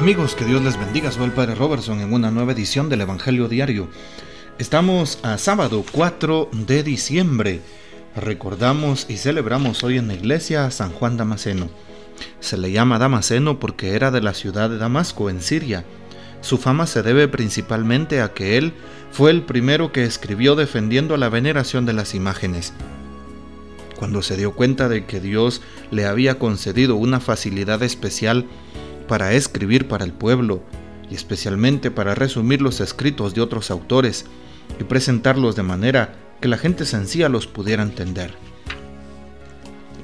Amigos, que Dios les bendiga. Soy el Padre Robertson en una nueva edición del Evangelio Diario. Estamos a sábado 4 de diciembre. Recordamos y celebramos hoy en la iglesia a San Juan Damasceno. Se le llama Damasceno porque era de la ciudad de Damasco, en Siria. Su fama se debe principalmente a que él fue el primero que escribió defendiendo la veneración de las imágenes. Cuando se dio cuenta de que Dios le había concedido una facilidad especial para escribir para el pueblo y especialmente para resumir los escritos de otros autores y presentarlos de manera que la gente sencilla los pudiera entender.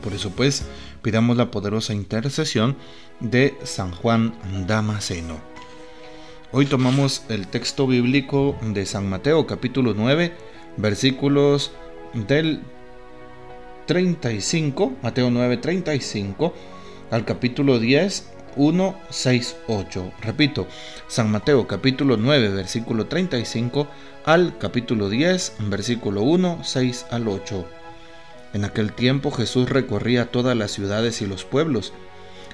Por eso pues pidamos la poderosa intercesión de San Juan Damasceno. Hoy tomamos el texto bíblico de San Mateo capítulo 9 versículos del 35, Mateo 9, 35 al capítulo 10 1, 6, 8. Repito, San Mateo capítulo 9, versículo 35 al capítulo 10, versículo 1, 6 al 8. En aquel tiempo Jesús recorría todas las ciudades y los pueblos,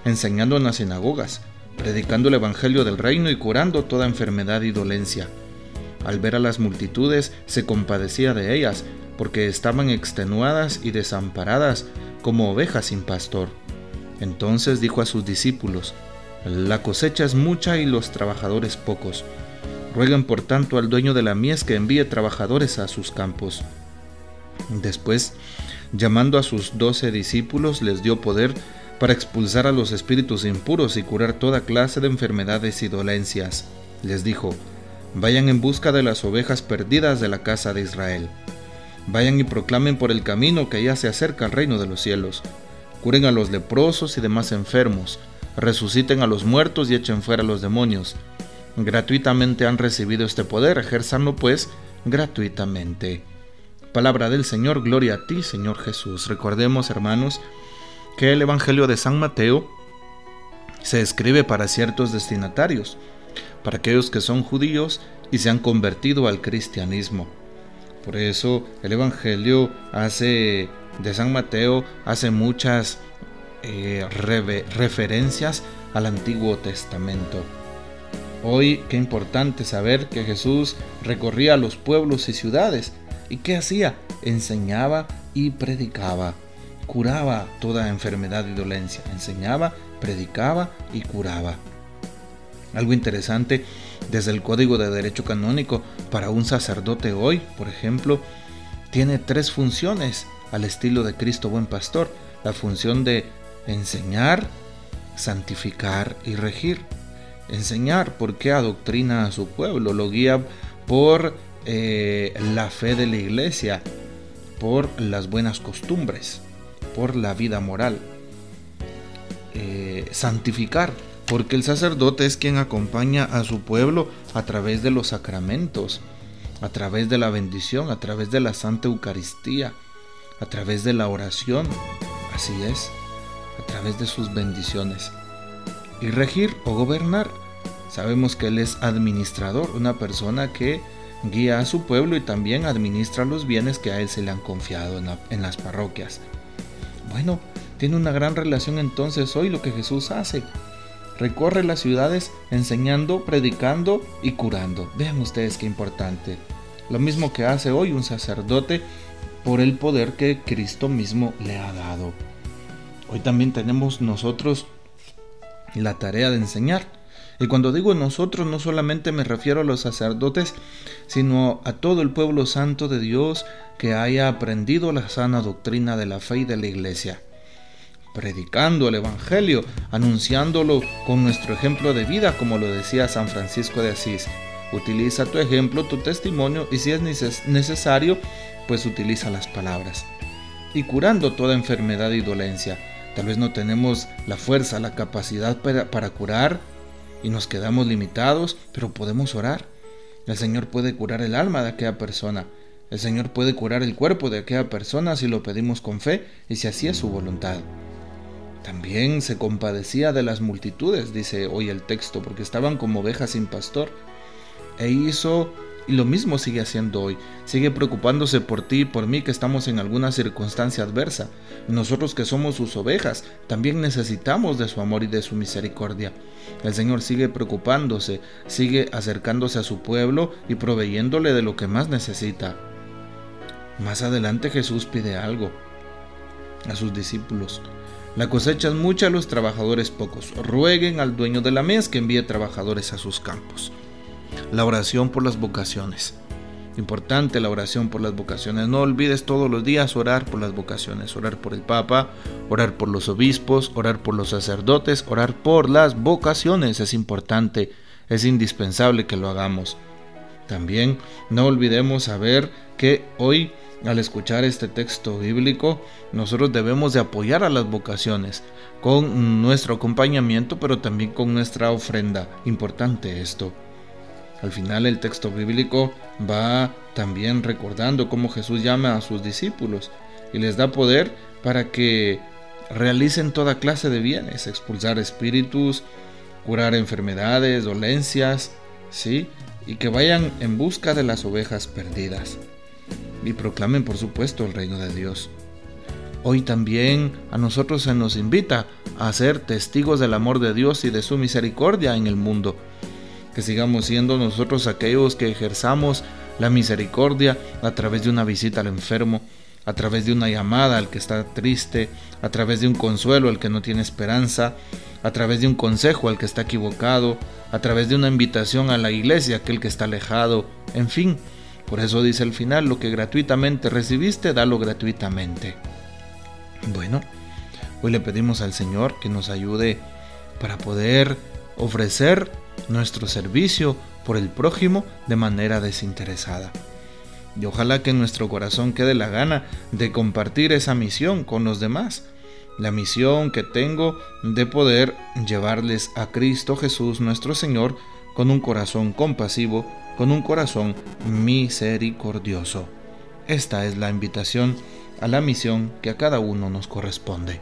enseñando en las sinagogas, predicando el Evangelio del reino y curando toda enfermedad y dolencia. Al ver a las multitudes, se compadecía de ellas, porque estaban extenuadas y desamparadas como ovejas sin pastor entonces dijo a sus discípulos, La cosecha es mucha y los trabajadores pocos. Ruegan por tanto al dueño de la mies que envíe trabajadores a sus campos. Después, llamando a sus doce discípulos, les dio poder para expulsar a los espíritus impuros y curar toda clase de enfermedades y dolencias. Les dijo, Vayan en busca de las ovejas perdidas de la casa de Israel. Vayan y proclamen por el camino que ya se acerca al reino de los cielos curen a los leprosos y demás enfermos, resuciten a los muertos y echen fuera a los demonios. Gratuitamente han recibido este poder, ejerzanlo pues gratuitamente. Palabra del Señor, gloria a ti, Señor Jesús. Recordemos, hermanos, que el Evangelio de San Mateo se escribe para ciertos destinatarios, para aquellos que son judíos y se han convertido al cristianismo. Por eso el Evangelio hace de San Mateo hace muchas eh, referencias al Antiguo Testamento. Hoy qué importante saber que Jesús recorría los pueblos y ciudades. ¿Y qué hacía? Enseñaba y predicaba. Curaba toda enfermedad y dolencia. Enseñaba, predicaba y curaba. Algo interesante desde el Código de Derecho Canónico para un sacerdote hoy, por ejemplo, tiene tres funciones al estilo de Cristo buen pastor, la función de enseñar, santificar y regir. Enseñar porque adoctrina a su pueblo, lo guía por eh, la fe de la iglesia, por las buenas costumbres, por la vida moral. Eh, santificar, porque el sacerdote es quien acompaña a su pueblo a través de los sacramentos, a través de la bendición, a través de la Santa Eucaristía, a través de la oración, así es, a través de sus bendiciones. Y regir o gobernar, sabemos que Él es administrador, una persona que guía a su pueblo y también administra los bienes que a Él se le han confiado en, las parroquias. Bueno, tiene una gran relación entonces hoy lo que Jesús hace. Recorre las ciudades enseñando, predicando y curando. Vean ustedes qué importante. Lo mismo que hace hoy un sacerdote por el poder que Cristo mismo le ha dado. Hoy también tenemos nosotros la tarea de enseñar. Y cuando digo nosotros no solamente me refiero a los sacerdotes, sino a todo el pueblo santo de Dios que haya aprendido la sana doctrina de la fe y de la iglesia. Predicando el Evangelio, anunciándolo con nuestro ejemplo de vida, como lo decía San Francisco de Asís. Utiliza tu ejemplo, tu testimonio y si es necesario, pues utiliza las palabras. Y curando toda enfermedad y dolencia. Tal vez no tenemos la fuerza, la capacidad para, curar y nos quedamos limitados, pero podemos orar. El Señor puede curar el alma de aquella persona. El Señor puede curar el cuerpo de aquella persona si lo pedimos con fe y si así es su voluntad. También se compadecía de las multitudes, dice hoy el texto, porque estaban como ovejas sin pastor, e hizo Y lo mismo sigue haciendo hoy. Sigue preocupándose por ti y por mí que estamos en alguna circunstancia adversa. Nosotros que somos sus ovejas, también necesitamos de su amor y de su misericordia. El Señor sigue preocupándose, sigue acercándose a su pueblo y proveyéndole de lo que más necesita. Más adelante Jesús pide algo a sus discípulos. La cosecha es mucha, los trabajadores pocos. Rueguen al dueño de la mies que envíe trabajadores a sus campos. La oración por las vocaciones. Importante la oración por las vocaciones. No olvides todos los días orar por las vocaciones. Orar por el Papa, orar por los obispos, orar por los sacerdotes, orar por las vocaciones. Es importante, es indispensable que lo hagamos. También no olvidemos saber que hoy al escuchar este texto bíblico, nosotros debemos de apoyar a las vocaciones con nuestro acompañamiento, pero también con nuestra ofrenda. Importante esto. Al final el texto bíblico va también recordando cómo Jesús llama a sus discípulos y les da poder para que realicen toda clase de bienes, expulsar espíritus, curar enfermedades, dolencias, ¿sí? Y que vayan en busca de las ovejas perdidas y proclamen por supuesto el reino de Dios. Hoy también a nosotros se nos invita a ser testigos del amor de Dios y de su misericordia en el mundo. Que sigamos siendo nosotros aquellos que ejerzamos la misericordia a través de una visita al enfermo, a través de una llamada al que está triste, a través de un consuelo al que no tiene esperanza, a través de un consejo al que está equivocado, a través de una invitación a la iglesia aquel que está alejado, en fin, por eso dice al final, lo que gratuitamente recibiste, dalo gratuitamente. Bueno, hoy le pedimos al Señor que nos ayude para poder ofrecer nuestro servicio por el prójimo de manera desinteresada. Y ojalá que en nuestro corazón quede la gana de compartir esa misión con los demás. La misión que tengo de poder llevarles a Cristo Jesús nuestro Señor con un corazón compasivo con un corazón misericordioso. Esta es la invitación a la misión que a cada uno nos corresponde.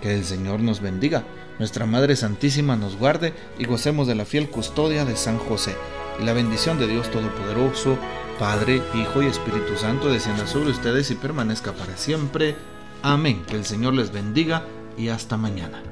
Que el Señor nos bendiga, nuestra Madre Santísima nos guarde y gocemos de la fiel custodia de San José. Y la bendición de Dios Todopoderoso, Padre, Hijo y Espíritu Santo descienda sobre ustedes y permanezca para siempre. Amén. Que el Señor les bendiga y hasta mañana.